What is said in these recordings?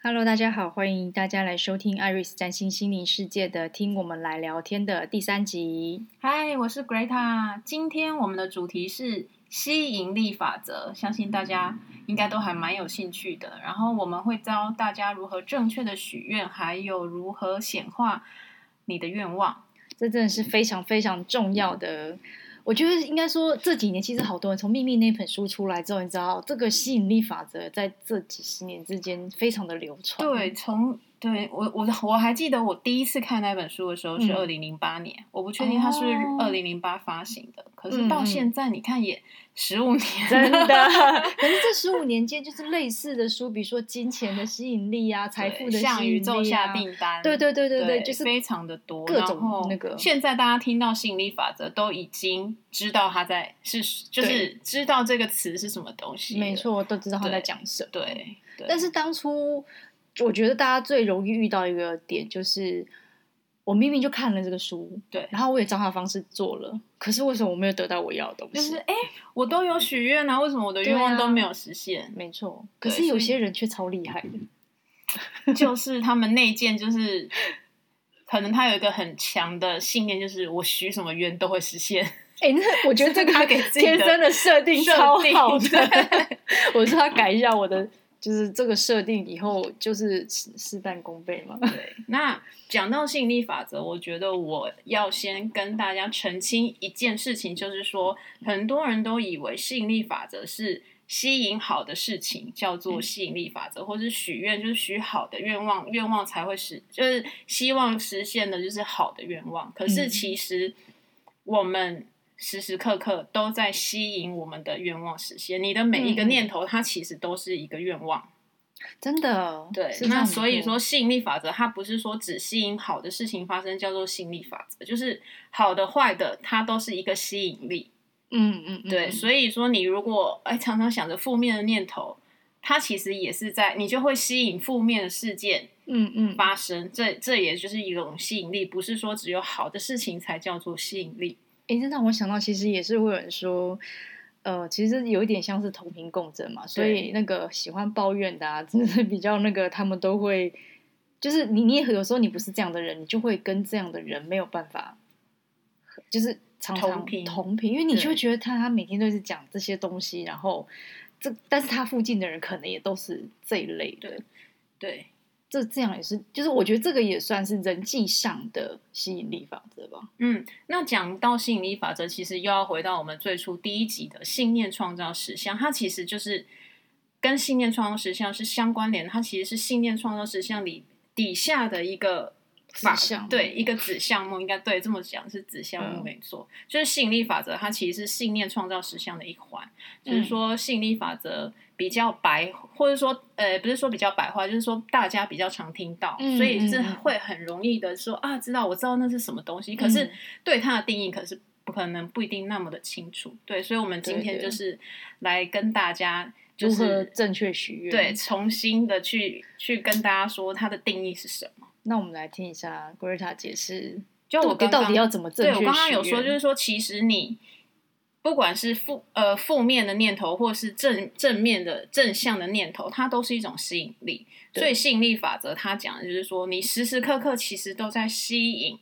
Hello，大家好，欢迎大家来收听 Iris 占星心灵世界的“听我们来聊天”的第三集。嗨，我是 Greta，今天我们的主题是吸引力法则，相信大家应该都还蛮有兴趣的。然后我们会教大家如何正确的许愿，还有如何显化你的愿望。这真的是非常非常重要的。我觉得应该说，这几年其实好多人从《秘密》那本书出来之后，你知道这个吸引力法则在这几十年之间非常的流传。对，从对我我我还记得我第一次看那本书的时候是二零零八年，嗯、我不确定它是二零零八发行的，哦、可是到现在你看也十五年，真的。可是这十五年间就是类似的书，比如说《金钱的吸引力》啊，《财富的吸引力》啊，向宇宙下订单，对对对对对，对就是非常的多。各种那个，现在大家听到吸引力法则都已经知道它在是就是知道这个词是什么东西，没错，都知道他在讲什么。对，对对，但是当初。我觉得大家最容易遇到一个点，就是我明明就看了这个书，对，然后我也照他的方式做了，可是为什么我没有得到我要的东西？就是哎，我都有许愿啊，为什么我的愿望都没有实现？啊、没错，可是有些人却超厉害的，就是他们内建，就是可能他有一个很强的信念，就是我许什么愿都会实现。哎，那我觉得 这个他给天生的设定超好的，我说他改一下我的。就是这个设定以后就是事半功倍嘛。对，那讲到吸引力法则，我觉得我要先跟大家澄清一件事情，就是说很多人都以为吸引力法则是吸引好的事情，叫做吸引力法则，嗯、或是许愿就是许好的愿望，愿望才会实，就是希望实现的就是好的愿望。可是其实我们。时时刻刻都在吸引我们的愿望实现。你的每一个念头，它其实都是一个愿望。嗯、真的，对。那所以说，吸引力法则它不是说只吸引好的事情发生，叫做吸引力法则，就是好的、坏的，它都是一个吸引力。嗯嗯，嗯对。所以说，你如果哎常常想着负面的念头，它其实也是在你就会吸引负面的事件。嗯嗯，发生。嗯、这这也就是一种吸引力，不是说只有好的事情才叫做吸引力。哎，这让我想到，其实也是会有人说，呃，其实有一点像是同频共振嘛。所以那个喜欢抱怨的啊，真的是比较那个，他们都会，就是你你有时候你不是这样的人，你就会跟这样的人没有办法，就是常常同频，同频，因为你就会觉得他他每天都是讲这些东西，然后这但是他附近的人可能也都是这一类的，对。对这这样也是，就是我觉得这个也算是人际上的吸引力法则吧。嗯，那讲到吸引力法则，其实又要回到我们最初第一集的信念创造实相，它其实就是跟信念创造实相是相关联，它其实是信念创造实相里底下的一个。法子对一个子项目，应该对这么讲是子项目没错，嗯、就是吸引力法则，它其实是信念创造实相的一环。嗯、就是说，吸引力法则比较白，或者说呃，不是说比较白话，就是说大家比较常听到，嗯、所以就是会很容易的说啊，知道我知道那是什么东西，可是对它的定义可是不可能不一定那么的清楚。对，所以我们今天就是。来跟大家就是正确许愿，对，重新的去去跟大家说它的定义是什么。那我们来听一下 Greta 解释，就我刚刚到底要怎么正确？对，我刚刚有说，就是说，其实你不管是负呃负面的念头，或是正正面的正向的念头，它都是一种吸引力。所以吸引力法则它讲的就是说，你时时刻刻其实都在吸引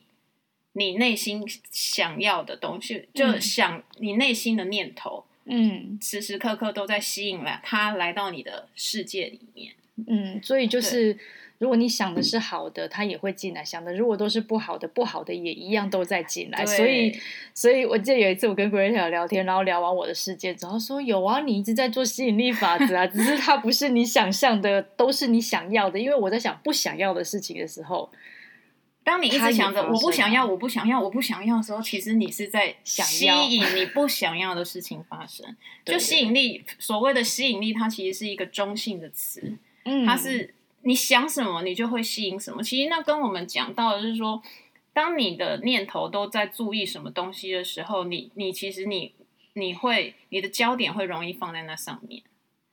你内心想要的东西，嗯、就想你内心的念头，嗯，时时刻刻都在吸引来它来到你的世界里面。嗯，所以就是。如果你想的是好的，他也会进来；想的如果都是不好的，不好的也一样都在进来。所以，所以我记得有一次我跟 Greta 聊天，然后聊完我的世界然后说：“有啊，你一直在做吸引力法则啊，只是它不是你想象的，都是你想要的。因为我在想不想要的事情的时候，当你一直想着我不想要，我不想要，我不想要的时候，其实你是在吸引你不想要的事情发生。就吸引力，所谓的吸引力，它其实是一个中性的词，嗯，它是。你想什么，你就会吸引什么。其实那跟我们讲到的就是说，当你的念头都在注意什么东西的时候，你你其实你你会你的焦点会容易放在那上面。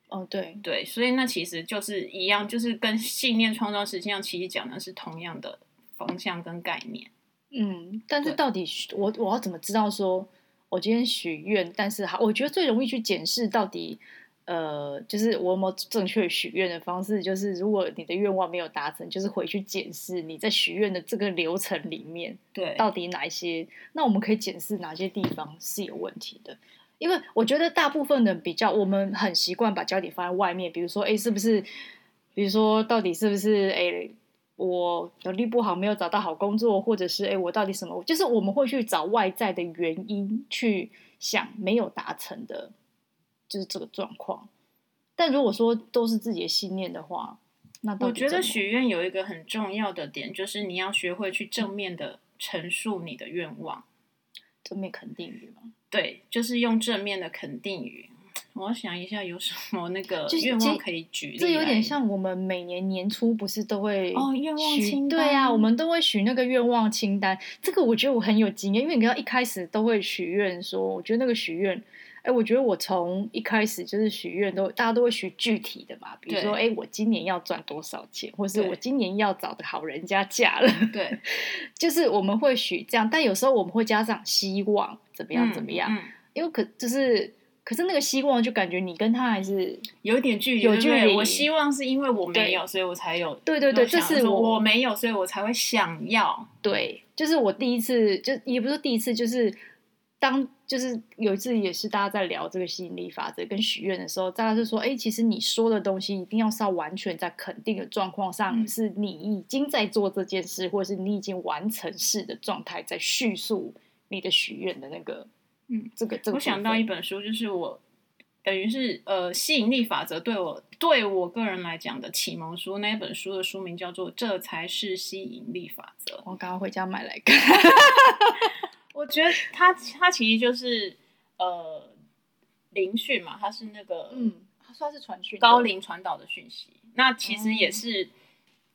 哦，对对，所以那其实就是一样，就是跟信念创造实际上其实讲的是同样的方向跟概念。嗯，但是到底我我要怎么知道说，我今天许愿，但是好，我觉得最容易去检视到底。呃，就是我有没有正确许愿的方式？就是如果你的愿望没有达成，就是回去检视你在许愿的这个流程里面，对，到底哪一些？那我们可以检视哪些地方是有问题的？因为我觉得大部分的比较，我们很习惯把焦点放在外面，比如说，哎，是不是？比如说，到底是不是？哎，我能力不好，没有找到好工作，或者是哎，我到底什么？就是我们会去找外在的原因去想没有达成的。就是这个状况，但如果说都是自己的信念的话，那我觉得许愿有一个很重要的点，就是你要学会去正面的陈述你的愿望，正面肯定语嘛？对，就是用正面的肯定语。我想一下有什么那个愿望可以举例，这有点像我们每年年初不是都会哦愿望清单，对呀、啊，我们都会许那个愿望清单。这个我觉得我很有经验，因为你知道一开始都会许愿说，我觉得那个许愿。哎，我觉得我从一开始就是许愿都，大家都会许具体的嘛，比如说，哎，我今年要赚多少钱，或是我今年要找的好人家嫁了，对，就是我们会许这样，但有时候我们会加上希望怎么样怎么样，嗯嗯、因为可就是，可是那个希望就感觉你跟他还是有点距离，有距离。我希望是因为我没有，所以我才有，对对对，这是我我没有，所以我才会想要，对，就是我第一次，就也不是第一次，就是。当就是有一次也是大家在聊这个吸引力法则跟许愿的时候，大家就说：“哎，其实你说的东西一定要是要完全在肯定的状况上，嗯、是你已经在做这件事，或者是你已经完成式的状态，在叙述你的许愿的那个，嗯，这个这个。”我想到一本书，就是我等于是呃吸引力法则对我对我个人来讲的启蒙书，那一本书的书名叫做《这才是吸引力法则》。我刚刚回家买来看。我觉得他他其实就是呃灵讯嘛，他是那个嗯，他算是传讯高灵传导的讯息。那其实也是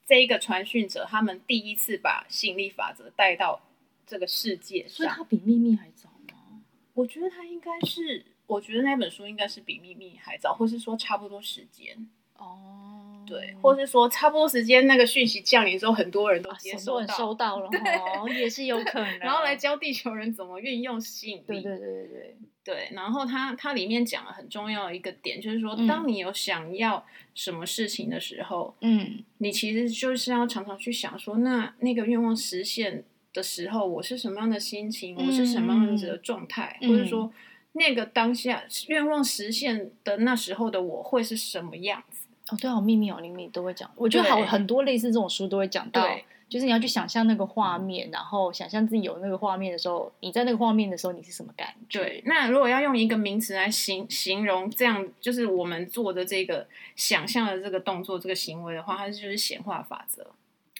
这一个传讯者他们第一次把吸引力法则带到这个世界上，所以他比秘密还早吗？我觉得他应该是，我觉得那本书应该是比秘密还早，或是说差不多时间哦。对，或是说差不多时间那个讯息降临之后，很多人都接收到，啊、收到了，哦，也是有可能。然后来教地球人怎么运用吸引力。对对对对对。对，然后它它里面讲了很重要的一个点，就是说，当你有想要什么事情的时候，嗯，你其实就是要常常去想说，那那个愿望实现的时候，我是什么样的心情，嗯、我是什么样子的状态，嗯、或者说那个当下愿望实现的那时候的我会是什么样子。哦，对啊，秘密哦，里面都会讲。我觉得好很多类似这种书都会讲到，就是你要去想象那个画面，嗯、然后想象自己有那个画面的时候，你在那个画面的时候，你是什么感觉？对，那如果要用一个名词来形形容这样，就是我们做的这个想象的这个动作、这个行为的话，它就是显化法则。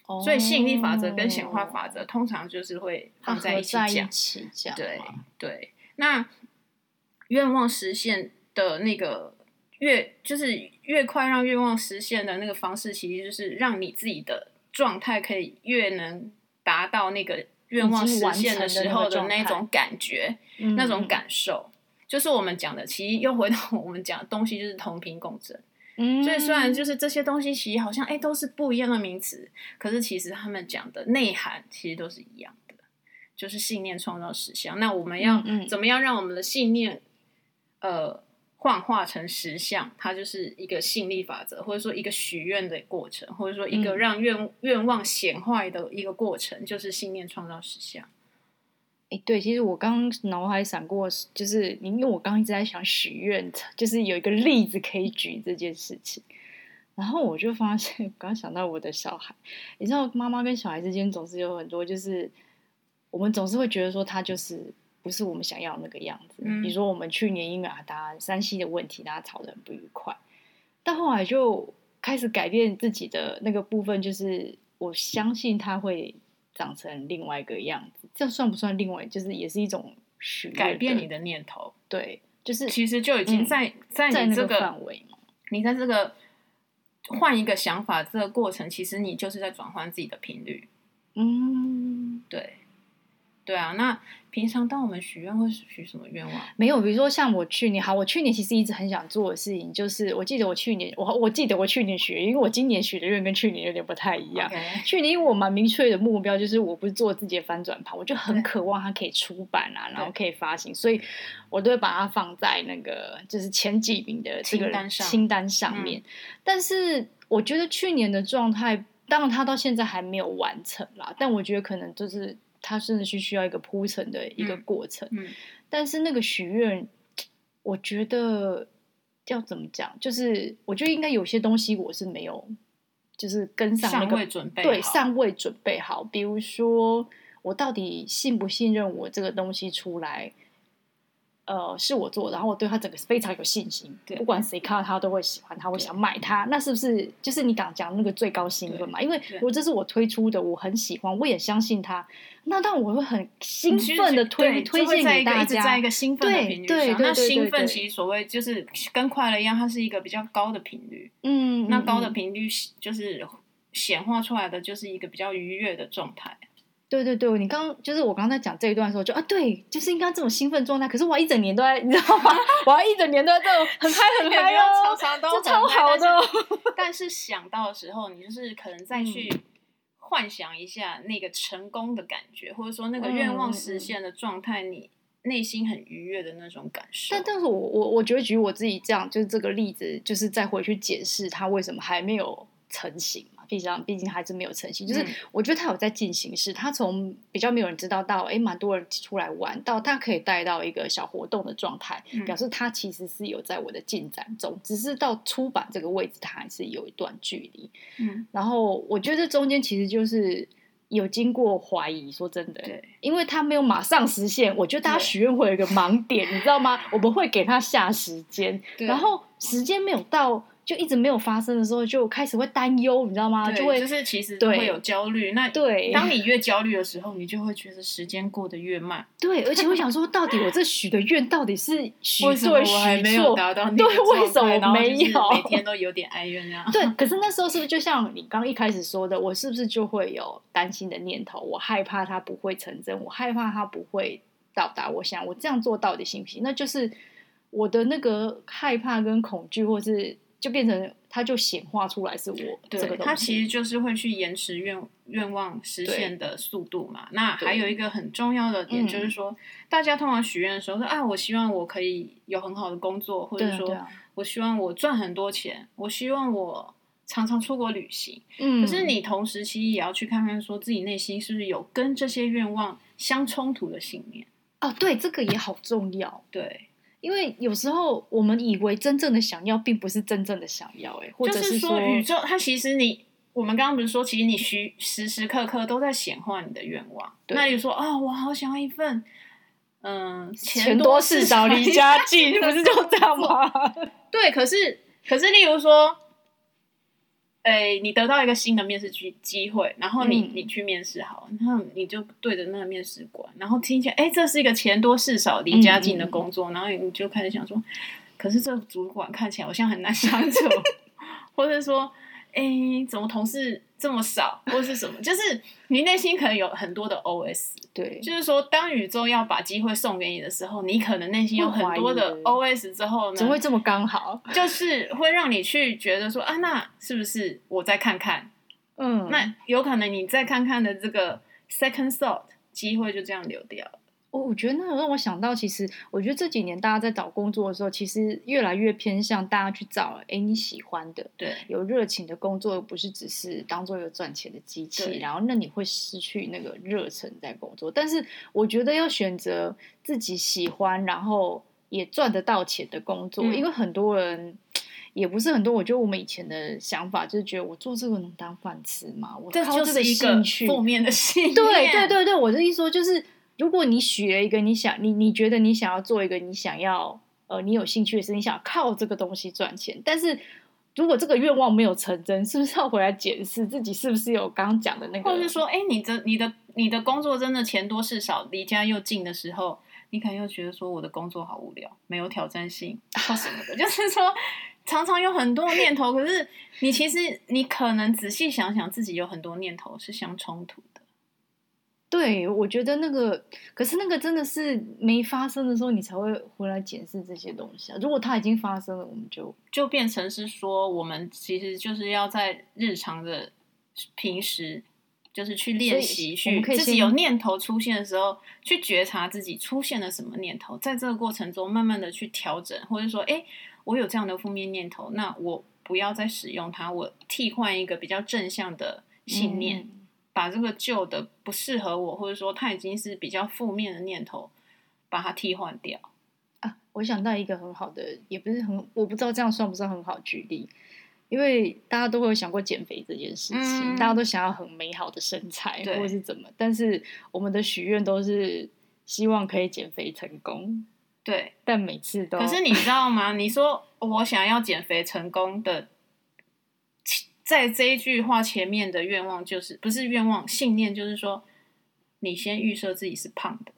哦，所以吸引力法则跟显化法则通常就是会放在一起讲。一起讲。对对，那愿望实现的那个。越就是越快让愿望实现的那个方式，其实就是让你自己的状态可以越能达到那个愿望实现的时候的那种感觉，那，那种感受，嗯、就是我们讲的。其实又回到我们讲的东西，就是同频共振。嗯，所以虽然就是这些东西，其实好像哎都是不一样的名词，可是其实他们讲的内涵其实都是一样的，就是信念创造实相。那我们要怎么样让我们的信念，呃？幻化成实像，它就是一个吸引力法则，或者说一个许愿的过程，或者说一个让愿愿望显化的一个过程，就是信念创造实像。哎、欸，对，其实我刚脑海闪过，就是因为我刚一直在想许愿，就是有一个例子可以举这件事情，然后我就发现，我刚想到我的小孩，你知道，妈妈跟小孩之间总是有很多，就是我们总是会觉得说他就是。不是我们想要的那个样子。嗯、比如说，我们去年因为啊，大家 3C 的问题，大家吵得很不愉快。但后来就开始改变自己的那个部分，就是我相信他会长成另外一个样子。这算不算另外？就是也是一种许改变你的念头。对，就是其实就已经在、嗯、在你这个范围嘛。你在这个换一个想法这个过程，其实你就是在转换自己的频率。嗯，对。对啊，那平常当我们许愿会许什么愿望？没有，比如说像我去年，好，我去年其实一直很想做的事情，就是我记得我去年，我我记得我去年许，因为我今年许的愿跟去年有点不太一样。去年因为我蛮明确的目标，就是我不是做自己的翻转盘，我就很渴望它可以出版啊，然后可以发行，所以我都会把它放在那个就是前几名的这个清单上，清单上面。嗯、但是我觉得去年的状态，当然它到现在还没有完成啦，但我觉得可能就是。它真的是需要一个铺陈的一个过程，嗯嗯、但是那个许愿，我觉得要怎么讲，就是我觉得应该有些东西我是没有，就是跟上那个准备，对，尚未准备好。比如说，我到底信不信任我这个东西出来？呃，是我做的，然后我对他整个非常有信心，对不管谁看到他都会喜欢他，会想买它。那是不是就是你刚讲那个最高兴奋嘛？因为如果这是我推出的，我很喜欢，我也相信他，那但我会很兴奋的推推荐给大家，一直在一个兴奋的频率上。对对对，那兴奋其实所谓就是跟快乐一样，它是一个比较高的频率。嗯，那高的频率就是显化出来的就是一个比较愉悦的状态。对对对，你刚刚就是我刚刚在讲这一段的时候，就啊，对，就是应该这种兴奋状态。可是我一整年都在，你知道吗？我要一整年都在这种 很嗨很嗨哦，常常都超好的。但是想到的时候，你就是可能再去幻想一下那个成功的感觉，嗯、或者说那个愿望实现的状态，嗯、你内心很愉悦的那种感受。但但是我我我觉得举我自己这样，就是这个例子，就是再回去解释它为什么还没有成型。毕竟，毕竟还是没有成型。就是我觉得他有在进行式，他从比较没有人知道到，哎，蛮多人出来玩，到他可以带到一个小活动的状态，嗯、表示他其实是有在我的进展中，只是到出版这个位置，他还是有一段距离。嗯，然后我觉得这中间其实就是有经过怀疑，说真的，对，因为他没有马上实现，我觉得大家许愿会有一个盲点，你知道吗？我们会给他下时间，然后时间没有到。就一直没有发生的时候，就开始会担忧，你知道吗？就会就是其实会有焦虑。那对，当你越焦虑的时候，你就会觉得时间过得越慢。对，而且我想说，到底我这许的愿到底是许对许错？我还没有达到对，为什么我没有？每天都有点哀怨那样。对，可是那时候是不是就像你刚一开始说的，我是不是就会有担心的念头？我害怕它不会成真，我害怕它不会到达。我想，我这样做到底行不行？那就是我的那个害怕跟恐惧，或是。就变成，它就显化出来是我这个东西。对，它其实就是会去延迟愿愿望实现的速度嘛。那还有一个很重要的点就是说，嗯、大家通常许愿的时候说啊，我希望我可以有很好的工作，或者说我希望我赚很多钱，我希望我常常出国旅行。嗯，可是你同时其实也要去看看，说自己内心是不是有跟这些愿望相冲突的信念。哦，对，这个也好重要。对。因为有时候我们以为真正的想要，并不是真正的想要，哎，或者是说，说宇宙它其实你，我们刚刚不是说，其实你需时时刻刻都在显化你的愿望。那你说啊、哦，我好想要一份，嗯，钱多事少离家近，不是就这样吗？对，可是可是，例如说。哎，你得到一个新的面试机机会，然后你、嗯、你去面试好，然后你就对着那个面试官，然后听起来，哎，这是一个钱多事少、离家近的工作，嗯嗯、然后你就开始想说，可是这主管看起来好像很难相处，或者说。哎，怎么同事这么少，或是什么？就是你内心可能有很多的 OS，对，就是说，当宇宙要把机会送给你的时候，你可能内心有很多的 OS 之后呢，怎么会这么刚好？就是会让你去觉得说啊，那是不是我再看看？嗯，那有可能你再看看的这个 second thought 机会就这样流掉了。我我觉得那让我想到，其实我觉得这几年大家在找工作的时候，其实越来越偏向大家去找哎你喜欢的，对，有热情的工作，不是只是当做一个赚钱的机器，然后那你会失去那个热忱在工作。但是我觉得要选择自己喜欢，然后也赚得到钱的工作，嗯、因为很多人也不是很多。我觉得我们以前的想法就是觉得我做这个能当饭吃吗？我靠这个兴趣，负面的信念。对对对对，我的意思说就是。如果你许了一个你想你你觉得你想要做一个你想要呃你有兴趣的事，你想靠这个东西赚钱，但是如果这个愿望没有成真，是不是要回来检视自己是不是有刚讲的那个？或者是说，哎，你的你的你的工作真的钱多事少，离家又近的时候，你可能又觉得说我的工作好无聊，没有挑战性，或什么的，就是说常常有很多念头，可是你其实你可能仔细想想，自己有很多念头是相冲突。对，我觉得那个，可是那个真的是没发生的时候，你才会回来检视这些东西啊。如果它已经发生了，我们就就变成是说，我们其实就是要在日常的平时，就是去练习，去自己有念头出现的时候，去觉察自己出现了什么念头，在这个过程中慢慢的去调整，或者说，哎，我有这样的负面念头，那我不要再使用它，我替换一个比较正向的信念。嗯把这个旧的不适合我，或者说它已经是比较负面的念头，把它替换掉啊！我想到一个很好的，也不是很，我不知道这样算不算很好举例，因为大家都会有想过减肥这件事情，嗯、大家都想要很美好的身材，或者是怎么，但是我们的许愿都是希望可以减肥成功，对，但每次都，可是你知道吗？你说我想要减肥成功的。在这一句话前面的愿望就是不是愿望，信念就是说，你先预设自己是胖的，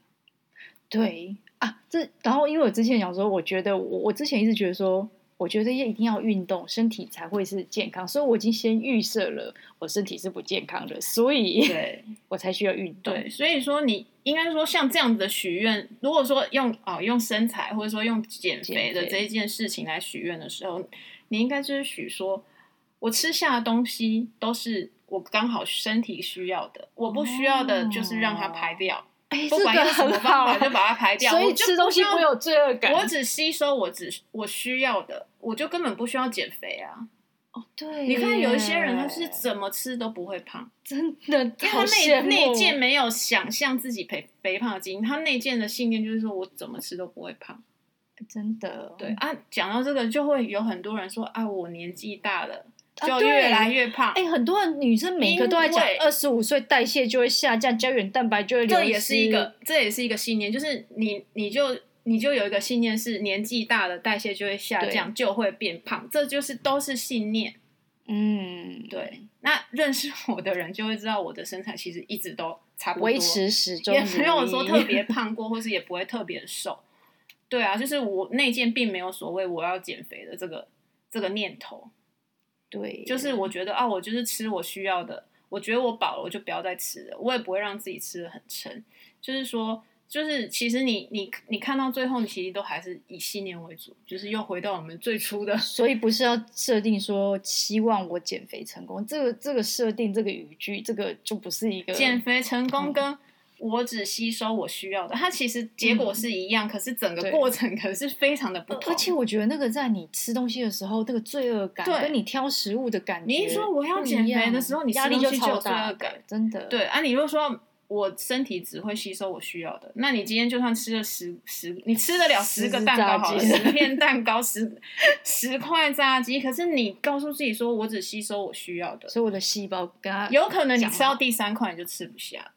对啊，这然后因为我之前讲说，我觉得我我之前一直觉得说，我觉得要一定要运动，身体才会是健康，所以我已经先预设了我身体是不健康的，所以对 我才需要运动。对，所以说你应该说像这样子的许愿，如果说用啊、哦、用身材或者说用减肥的这一件事情来许愿的时候，你应该就是许说。我吃下的东西都是我刚好身体需要的，我不需要的就是让它排掉。哎、不管用什么方法就把它排掉。所以吃东西不会有罪恶感。我只吸收我只我需要的，我就根本不需要减肥啊。哦，对，你看有一些人他是怎么吃都不会胖，真的，他内内建没有想象自己肥肥胖的基因，他内建的信念就是说我怎么吃都不会胖。真的，对啊，讲到这个就会有很多人说啊，我年纪大了。就越来越胖。哎、啊欸，很多女生每个都在讲，二十五岁代谢就会下降，胶原蛋白就会流失。这也是一个，这也是一个信念，就是你，你就，你就有一个信念是年纪大了，代谢就会下降，就会变胖。这就是都是信念。嗯，对。那认识我的人就会知道，我的身材其实一直都差不多，维持始终，也没有说特别胖过，或是也不会特别瘦。对啊，就是我内件并没有所谓我要减肥的这个这个念头。对，就是我觉得啊，我就是吃我需要的，我觉得我饱了，我就不要再吃了，我也不会让自己吃的很撑。就是说，就是其实你你你看到最后，你其实都还是以信念为主，就是又回到我们最初的。所以不是要设定说希望我减肥成功，这个这个设定这个语句，这个就不是一个减肥成功跟。嗯我只吸收我需要的，它其实结果是一样，嗯、可是整个过程可是非常的不同。而且我觉得那个在你吃东西的时候，那个罪恶感跟你挑食物的感觉，你一说我要减肥的时候，你压力就超大，真的。对啊，你如果说我身体只会吸收我需要的，那你今天就算吃了十十，你吃得了十个蛋糕好了，十 片蛋糕，十十块炸鸡，可是你告诉自己说我只吸收我需要的，所以我的细胞有可能你吃到第三块你就吃不下。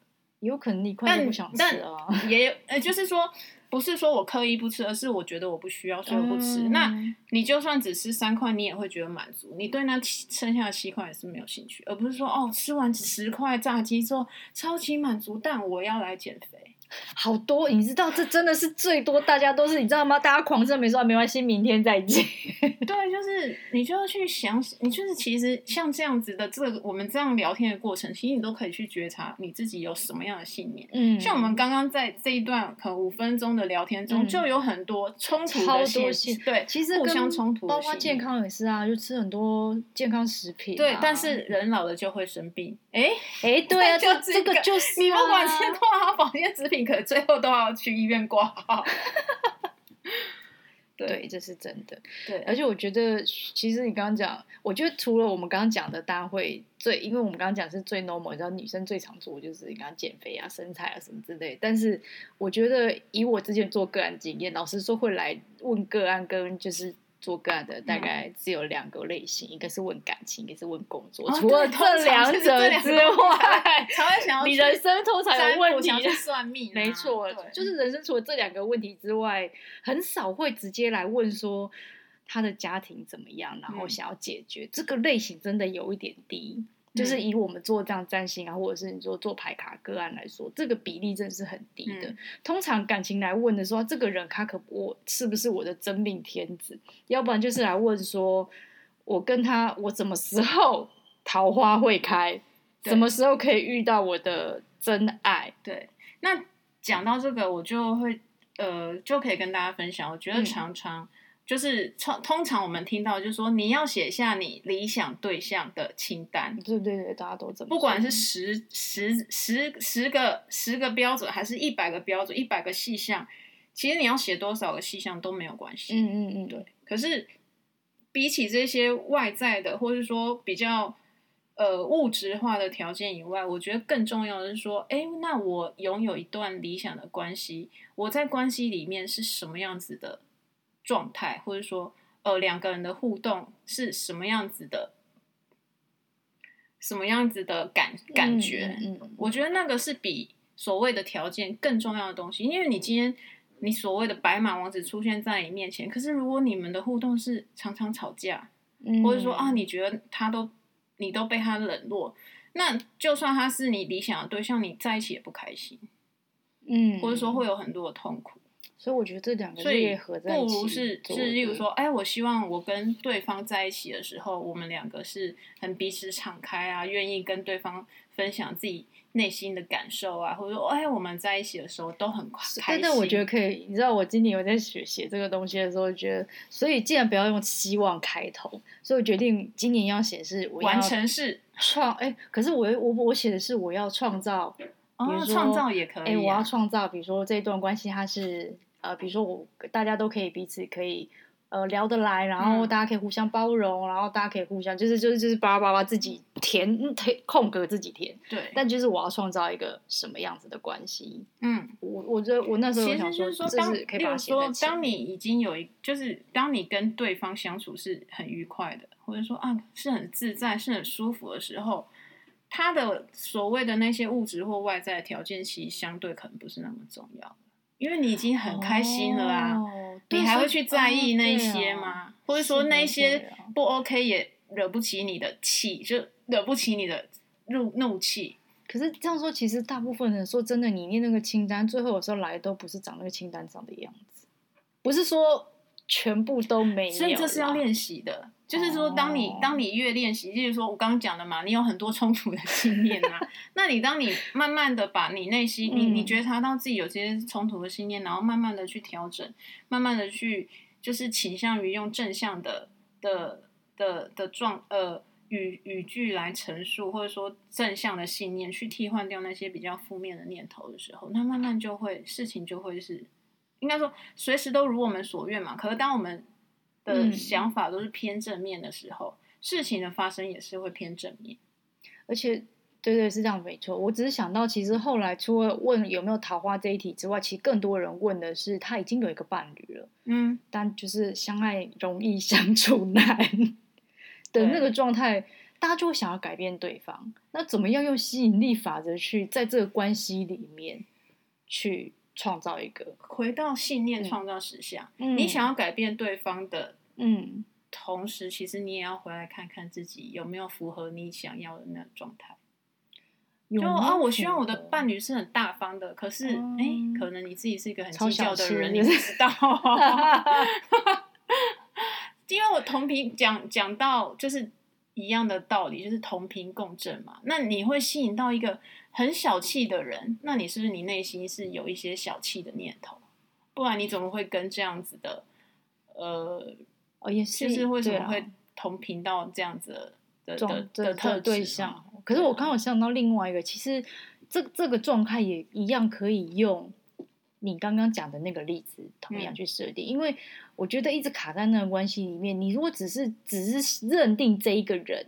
有可能你快不想吃啊，也呃，就是说，不是说我刻意不吃，而是我觉得我不需要，所以我不吃。嗯、那你就算只吃三块，你也会觉得满足，你对那剩下的七块也是没有兴趣，而不是说哦，吃完十块炸鸡之后超级满足，但我要来减肥。好多，你知道这真的是最多，大家都是你知道吗？大家狂吃没说没关系，明天再见。对，就是你就要去想，你就是其实像这样子的这个我们这样聊天的过程，其实你都可以去觉察你自己有什么样的信念。嗯，像我们刚刚在这一段可能五分钟的聊天中，就有很多冲突的信，对，其实互相冲突，包括健康也是啊，就吃很多健康食品，啊。对，但是人老了就会生病。哎哎，对啊，就这个就是你不管吃多少保健食品。可最后都要去医院挂号，对，对，这是真的。对，而且我觉得，其实你刚刚讲，我觉得除了我们刚刚讲的，大家会最，因为我们刚刚讲是最 normal，你知道女生最常做就是你刚刚减肥啊、身材啊什么之类。但是我觉得，以我之前做个案经验，老实说会来问个案跟就是。做个案的大概只有两个类型，嗯、一个是问感情，一个是问工作。哦、除了这两者之外，才会想要你人生通常有问题去算命、啊。没错，就是人生除了这两个问题之外，很少会直接来问说他的家庭怎么样，然后想要解决。嗯、这个类型真的有一点低。就是以我们做这样占星啊，或者是你说做牌卡个案来说，这个比例真的是很低的。嗯、通常感情来问的时候，这个人他可我是不是我的真命天子？要不然就是来问说，我跟他我什么时候 桃花会开，什么时候可以遇到我的真爱。对，那讲到这个，我就会呃，就可以跟大家分享。我觉得常常。嗯就是通通常我们听到就是说，你要写下你理想对象的清单。对对对，大家都这么。不管是十十十十个十个标准，还是一百个标准，一百个细项，其实你要写多少个细项都没有关系。嗯嗯嗯，对。可是比起这些外在的，或者说比较呃物质化的条件以外，我觉得更重要的是说，哎，那我拥有一段理想的关系，我在关系里面是什么样子的？状态，或者说，呃，两个人的互动是什么样子的？什么样子的感感觉？嗯，嗯，我觉得那个是比所谓的条件更重要的东西。因为你今天你所谓的白马王子出现在你面前，可是如果你们的互动是常常吵架，嗯，或者说啊，你觉得他都你都被他冷落，那就算他是你理想的对象，你在一起也不开心，嗯，或者说会有很多的痛苦。所以我觉得这两个，所以不如是是，例如说，哎，我希望我跟对方在一起的时候，我们两个是很彼此敞开啊，愿意跟对方分享自己内心的感受啊，或者说，哎，我们在一起的时候都很开心。但是我觉得可以，你知道，我今年我在学写这个东西的时候，觉得，所以既然不要用希望开头，所以我决定今年要写是完成式创，哎，可是我我我写的是我要创造，哦，创造也可以，哎，我要创造，比如说这段关系它是。呃，比如说我大家都可以彼此可以呃聊得来，然后大家可以互相包容，嗯、然后大家可以互相就是就是就是巴拉巴拉自己填填空格自己填。对。但就是我要创造一个什么样子的关系？嗯，我我觉得我那时候想说，说当例如说，当你已经有一，就是当你跟对方相处是很愉快的，或者说啊是很自在、是很舒服的时候，他的所谓的那些物质或外在的条件，其实相对可能不是那么重要。因为你已经很开心了啊，哦、你还会去在意那些吗？哦啊、或者说那些不 OK 也惹不起你的气，就惹不起你的怒怒气。可是这样说，其实大部分人说真的，你念那个清单，最后有时候来都不是长那个清单上的样子，不是说全部都没有，所以这是要练习的。就是说，当你当你越练习，就是说我刚刚讲的嘛，你有很多冲突的信念啊。那你当你慢慢的把你内心，你你觉察到自己有这些冲突的信念，然后慢慢的去调整，慢慢的去就是倾向于用正向的的的的状呃语语句来陈述，或者说正向的信念去替换掉那些比较负面的念头的时候，那慢慢就会事情就会是应该说随时都如我们所愿嘛。可是当我们的想法都是偏正面的时候，嗯、事情的发生也是会偏正面，而且，对对是这样没错。我只是想到，其实后来除了问有没有桃花这一题之外，其实更多人问的是他已经有一个伴侣了，嗯，但就是相爱容易相处难的那个状态，大家就会想要改变对方。那怎么样用吸引力法则去在这个关系里面去？创造一个回到信念，创造实相。嗯、你想要改变对方的，嗯，同时其实你也要回来看看自己有没有符合你想要的那个状态。就啊，我希望我的伴侣是很大方的，可是哎、嗯，可能你自己是一个很计较的人，你不知道。因为我同频讲讲到就是一样的道理，就是同频共振嘛。那你会吸引到一个。很小气的人，那你是不是你内心是有一些小气的念头？不然你怎么会跟这样子的，呃，哦也是，就是为什么会同频到这样子的的的，的特对象？可是我刚好想到另外一个，其实这这个状态也一样可以用你刚刚讲的那个例子同样去设定，嗯，因为我觉得一直卡在那个关系里面，你如果只是只是认定这一个人。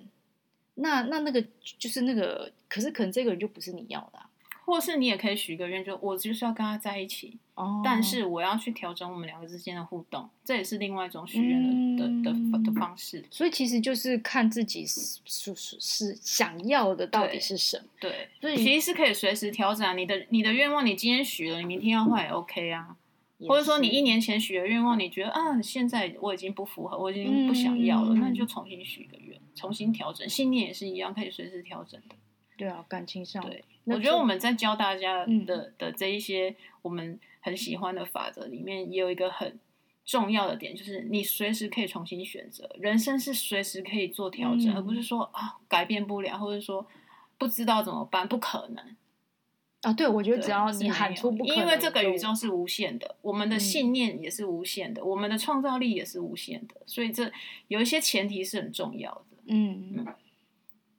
那那那个就是那个，可是可能这个人就不是你要的，啊，或是你也可以许个愿，就我就是要跟他在一起，哦，但是我要去调整我们两个之间的互动，这也是另外一种许愿的、嗯、的的的方式。所以其实就是看自己是是是想要的到底是什么，对，所以其实是可以随时调整啊。你的你的愿望，你今天许了，你明天要换也 OK 啊。或者说你一年前许的愿望，你觉得啊，现在我已经不符合，我已经不想要了，嗯、那你就重新许个愿，重新调整。信念也是一样，可以随时调整的。对啊，感情上，对，我觉得我们在教大家的、嗯、的这一些我们很喜欢的法则里面，也有一个很重要的点，就是你随时可以重新选择。人生是随时可以做调整，嗯、而不是说啊改变不了，或者说不知道怎么办，不可能。啊，对，我觉得只要你喊出不可能，因为这个宇宙是无限的，我们的信念也是无限的，嗯、我们的创造力也是无限的，所以这有一些前提是很重要的。嗯嗯，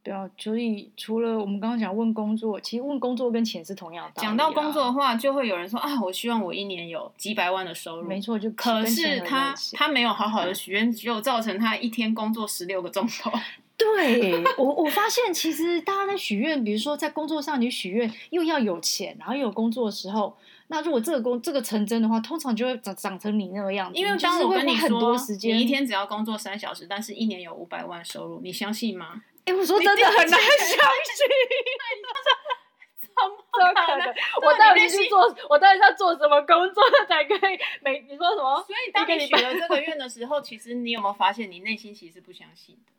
对啊，所以除了我们刚刚讲问工作，其实问工作跟钱是同样的、啊。讲到工作的话，就会有人说啊，我希望我一年有几百万的收入。没错，就可是他他没有好好的许愿，只有造成他一天工作十六个钟头。对我，我发现其实大家在许愿，比如说在工作上你许愿，又要有钱，然后又有工作的时候，那如果这个工这个成真的话，通常就会长长成你那个样子。因为当我跟你说，你一天只要工作三小时，但是一年有五百万收入，你相信吗？哎，我说真的很难相信。怎么可能？我到底是做，我到底是要做什么工作才可以？每你说什么？所以当你许了这个愿 的时候，其实你有没有发现，你内心其实不相信的？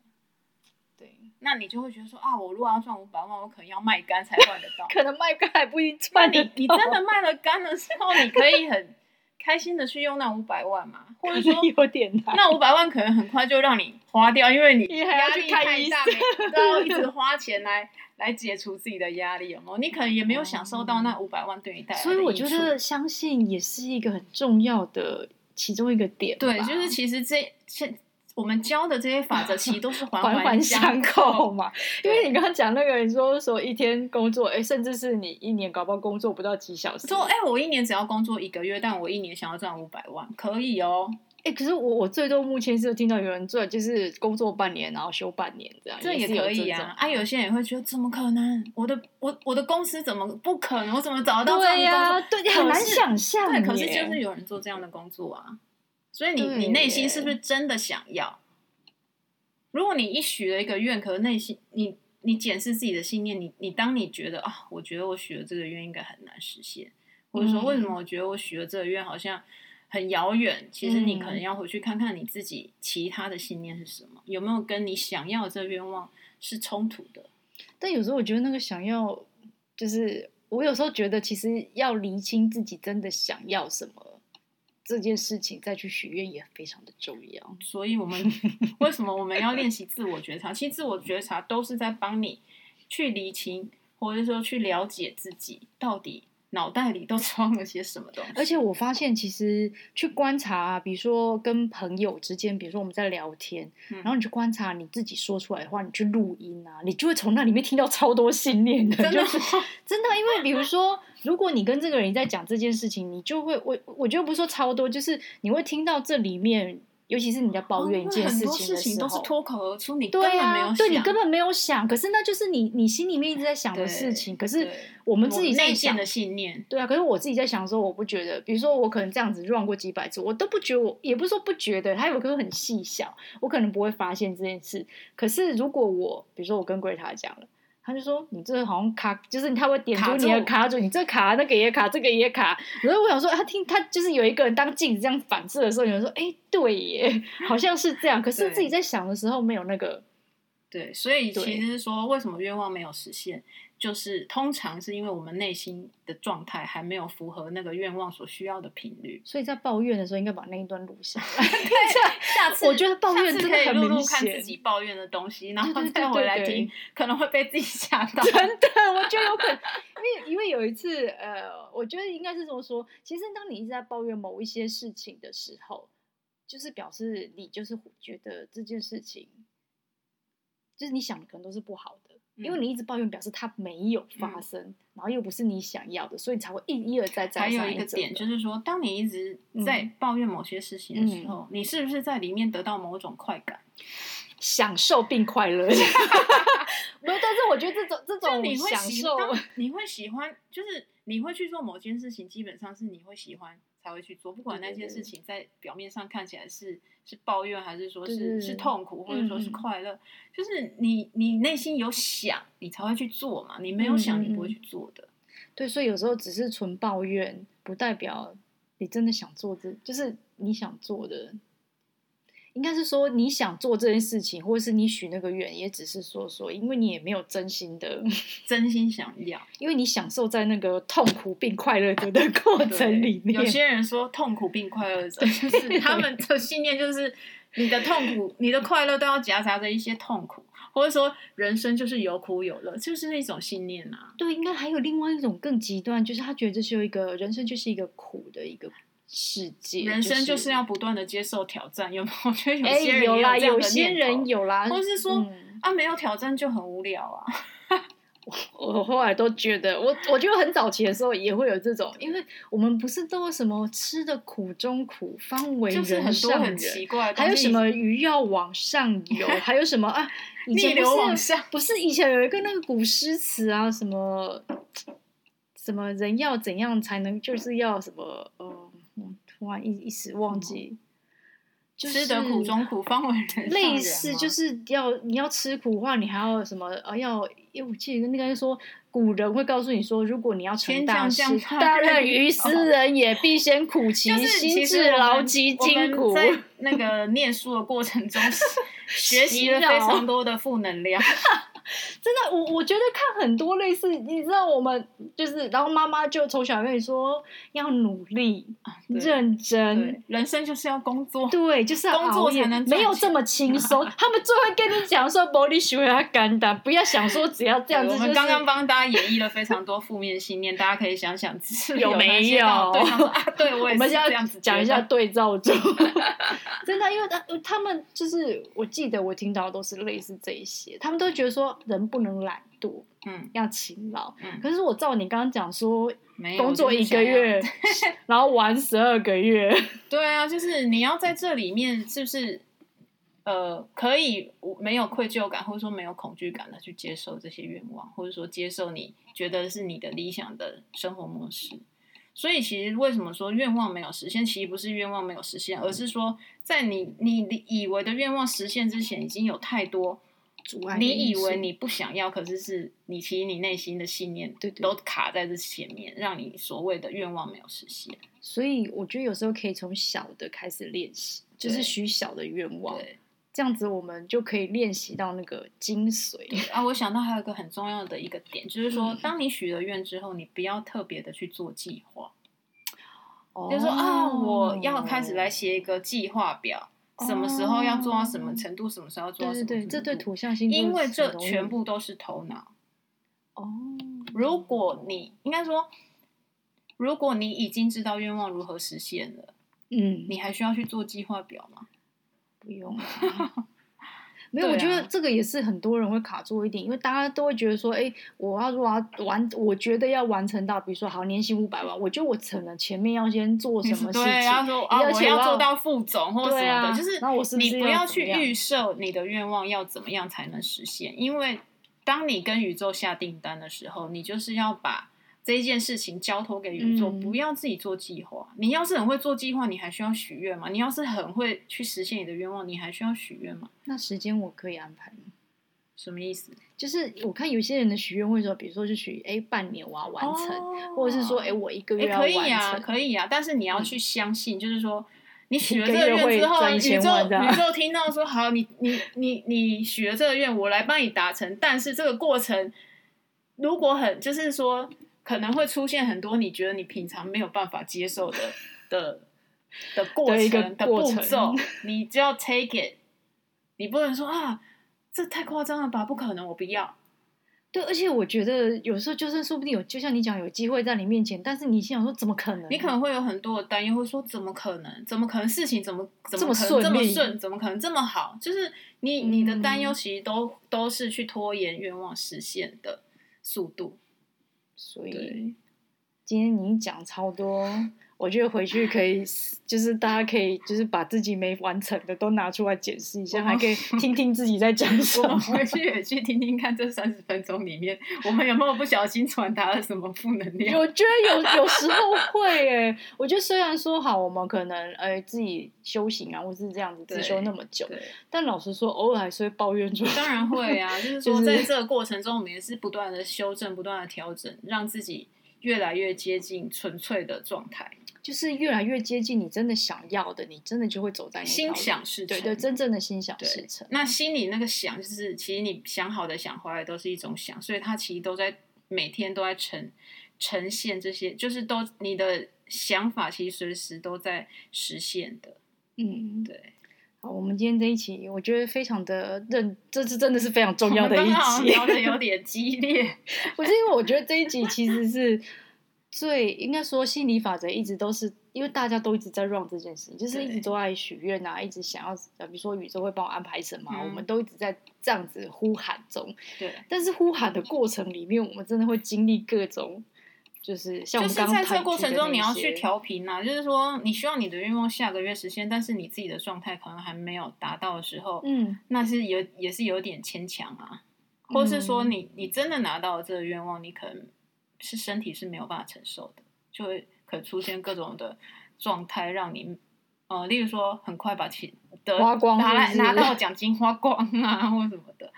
对，那你就会觉得说啊，我如果要赚五百万，我可能要卖肝才赚得到。可能卖肝还不一定赚。你你真的卖了肝的时候，你可以很开心的去用那五百万嘛？或者说有点难，那五百万可能很快就让你花掉，因为你压力太大，然后一直花钱来来解除自己的压力，有没有？你可能也没有享受到那五百万对你带来的。所以我觉得相信也是一个很重要的其中一个点。对，就是其实这现。我们教的这些法则其实都是环环环相扣嘛，因为你刚刚讲那个，你说说一天工作，哎，甚至是你一年搞不好工作不到几小时。说，哎，我一年只要工作一个月，但我一年想要赚五百万，可以哦。哎，可是我我最多目前是有听到有人做，就是工作半年，然后休半年这样，这也可以啊。啊，有些人也会觉得怎么可能？我的我我的公司怎么不可能？我怎么找得到这样的工作？对呀，对，很难想象。对，可是就是有人做这样的工作啊。所以你你内心是不是真的想要？如果你一许了一个愿，可是内心你你检视自己的信念，你你当你觉得啊，我觉得我许了这个愿应该很难实现，或者说为什么我觉得我许了这个愿好像很遥远？其实你可能要回去看看你自己其他的信念是什么，有没有跟你想要的这个愿望是冲突的？但有时候我觉得那个想要，就是我有时候觉得其实要厘清自己真的想要什么。这件事情再去许愿也非常的重要，所以我们 为什么我们要练习自我觉察？其实自我觉察都是在帮你去理清，或者说去了解自己到底。脑袋里都 装了些什么东西？而且我发现，其实去观察啊，比如说跟朋友之间，比如说我们在聊天，嗯、然后你去观察你自己说出来的话，你去录音啊，你就会从那里面听到超多信念的，真的，就是 真的。因为比如说，如果你跟这个人在讲这件事情，你就会我我觉得不是说超多，就是你会听到这里面。尤其是你在抱怨一件事情的时候，很多事情都是脱口而出，你根本没有想，对，啊、对你根本没有想，可是那就是你你心里面一直在想的事情。可是我们自己内建的信念，对啊。可是我自己在想的时候，我不觉得，比如说我可能这样子 run 过几百次，我都不觉得我，我也不是说不觉得，它有可能很细小，我可能不会发现这件事。可是如果我，比如说我跟 Greta 讲了。他就说：“你这个好像卡，就是他会点出你的卡住，你这卡那个也卡，这个也卡。”然后我想说，他听他就是有一个人当镜子这样反射的时候，有人说：“哎，对耶，好像是这样。”可是自己在想的时候没有那个。对，所以其实是说，为什么愿望没有实现？就是通常是因为我们内心的状态还没有符合那个愿望所需要的频率，所以在抱怨的时候应该把那一段录下来。对，下次我觉得抱怨真的很明显，可以录录看自己抱怨的东西，然后再回来听，可能会被自己吓到。真的，我觉得有可能，因为因为有一次，呃，我觉得应该是这么说，其实当你一直在抱怨某一些事情的时候，就是表示你就是觉得这件事情，就是你想的可能都是不好的。因为你一直抱怨，表示它没有发生，嗯、然后又不是你想要的，所以才会一一而再再还有一个点就是说，当你一直在抱怨某些事情的时候，嗯、你是不是在里面得到某种快感，享受并快乐？没有，但是我觉得这种这种你会享受，你会喜欢，就是你会去做某件事情，基本上是你会喜欢。才会去做，不管那件事情在表面上看起来是是抱怨，还是说是是痛苦，或者说是快乐，嗯、就是你你内心有想，你才会去做嘛。你没有想，你不会去做的。对，所以有时候只是纯抱怨，不代表你真的想做这，就是你想做的。应该是说你想做这件事情，或者是你许那个愿，也只是说说，因为你也没有真心的 真心想要，因为你享受在那个痛苦并快乐的 的过程里面。有些人说痛苦并快乐着，就是他们的信念就是你的痛苦、你的快乐都要夹杂着一些痛苦。或者说人生就是有苦有乐，就是那种信念呐、啊。对，应该还有另外一种更极端，就是他觉得这是有一个人生就是一个苦的一个世界，人生就是要不断的接受挑战。有没有？我觉得有些人有，有啦，有有些人有啦，或是说、嗯、啊，没有挑战就很无聊啊。我我后来都觉得，我我觉得很早期的时候也会有这种，因为我们不是都有什么吃的苦中苦，方为人上人，就是、很多很奇怪，还有什么鱼要往上游，还有什么啊？以前逆流往上，不是以前有一个那个古诗词啊，什么什么人要怎样才能，就是要什么突然一一时忘记。吃得苦中苦，方为人上人。类似就是要你要吃苦的话，你还要什么啊？要，因为我记得那个说古人会告诉你说，如果你要成大事，大任于斯人也，必先苦其心志，劳其筋骨。在那个念书的过程中，学习了 非常多的负能量。真的，我我觉得看很多类似，你知道，我们就是，然后妈妈就从小跟你说要努力、啊、认真，人生就是要工作，对，就是要工作才能没有这么轻松。他们最会跟你讲说，玻璃学要肝胆，不要想说只要这样子、就是。我们刚刚帮大家演绎了非常多负面信念，大家可以想想有，有没有？对，说啊，对我也是 这样子讲一下对照组。真的，因为他他们就是，我记得我听到的都是类似这一些，他们都觉得说。人不能懒惰，嗯，要勤劳。嗯，可是我照你刚刚讲说，工作一个月，然后玩十二个月。对啊，就是你要在这里面，是不是呃，可以没有愧疚感，或者说没有恐惧感的去接受这些愿望，或者说接受你觉得是你的理想的生活模式。所以，其实为什么说愿望没有实现？其实不是愿望没有实现，而是说在你你以为的愿望实现之前，已经有太多。你以为你不想要，可是是你其实你内心的信念都卡在这前面，让你所谓的愿望没有实现。所以我觉得有时候可以从小的开始练习，就是许小的愿望，这样子我们就可以练习到那个精髓。啊，我想到还有一个很重要的一个点，就是说，当你许了愿之后，你不要特别的去做计划，哦，就是说啊，我要开始来写一个计划表。什么时候要做到什么程度？什么时候要做到什么程度？对对对，这对土象星座，因为这全部都是头脑。哦，如果你应该说，如果你已经知道愿望如何实现了，嗯，你还需要去做计划表吗？不用。没有，啊、我觉得这个也是很多人会卡住一点，因为大家都会觉得说，哎，我要如果要完，我觉得要完成到，比如说好年薪五百万，我觉得我可能前面要先做什么事情，对，要说啊，我要做到副总或什么的，啊、就是你不要去预设你的愿望要怎么样才能实现，因为当你跟宇宙下订单的时候，你就是要把。这一件事情交托给宇宙，嗯、不要自己做计划。你要是很会做计划，你还需要许愿吗？你要是很会去实现你的愿望，你还需要许愿吗？那时间我可以安排吗？什么意思？就是我看有些人的许愿会说，比如说就许哎半年我要完成，哦、或者是说哎我一个月要完成。可以啊，可以啊。但是你要去相信，嗯、就是说你许了这个愿之后，宇宙宇 宙听到说好，你你你你许了这个愿，我来帮你达成。但是这个过程如果很就是说。可能会出现很多你觉得你平常没有办法接受的 的的过程的步骤，你就要 take it，你不能说啊，这太夸张了吧，不可能，我不要。对，而且我觉得有时候就算说不定有，就像你讲有机会在你面前，但是你心想说怎么可能？你可能会有很多的担忧，会说怎么可能？怎么可能事情怎么怎么可能这么顺？怎么可能这么好？就是你你的担忧其实都、嗯、都是去拖延愿望实现的速度。所以今天你讲超多，我觉得回去可以，就是大家可以，就是把自己没完成的都拿出来检视一下，还可以听听自己在讲 什么。回去也去听听看，这三十分钟里面，我们有没有不小心传达了什么负能量？我觉得有，有时候会诶。我觉得虽然说好，我们可能呃自己修行啊，或是这样子自修那么久，但老实说，偶尔还是会抱怨出来。当然会啊，就是说在这个过程中，我们也是不断的修正，不断的调整，让自己。越来越接近纯粹的状态，就是越来越接近你真的想要的，你真的就会走在心想事成。对对，真正的心想事成。那心里那个想，就是其实你想好的、想坏的都是一种想，所以它其实都在每天都在呈呈现这些，就是都你的想法其实随时都在实现的。嗯，对。好，我们今天这一期，我觉得非常的认，这次真的是非常重要的一期，聊的有 点激烈。不是因为我觉得这一集其实是最应该说心理法则一直都是，因为大家都一直在 run 这件事情，就是一直都在许愿啊，一直想要，比如说宇宙会帮我安排什么，嗯、我们都一直在这样子呼喊中。对，但是呼喊的过程里面，我们真的会经历各种。就是像我们刚刚，就是在这个过程中，你要去调频啊。就是说，你希望你的愿望下个月实现，但是你自己的状态可能还没有达到的时候，嗯，那是有也是有点牵强啊。或是说你，你你真的拿到了这个愿望，你可能是身体是没有办法承受的，就会可能出现各种的状态，让你呃，例如说很快把钱的花光拿来拿到奖金花光啊，或什么的。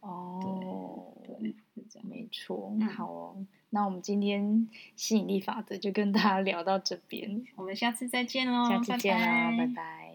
哦，对，是这样，没错。好哦。那我们今天吸引力法则就跟大家聊到这边，我们下次再见喽，下次见啦，拜拜。拜拜。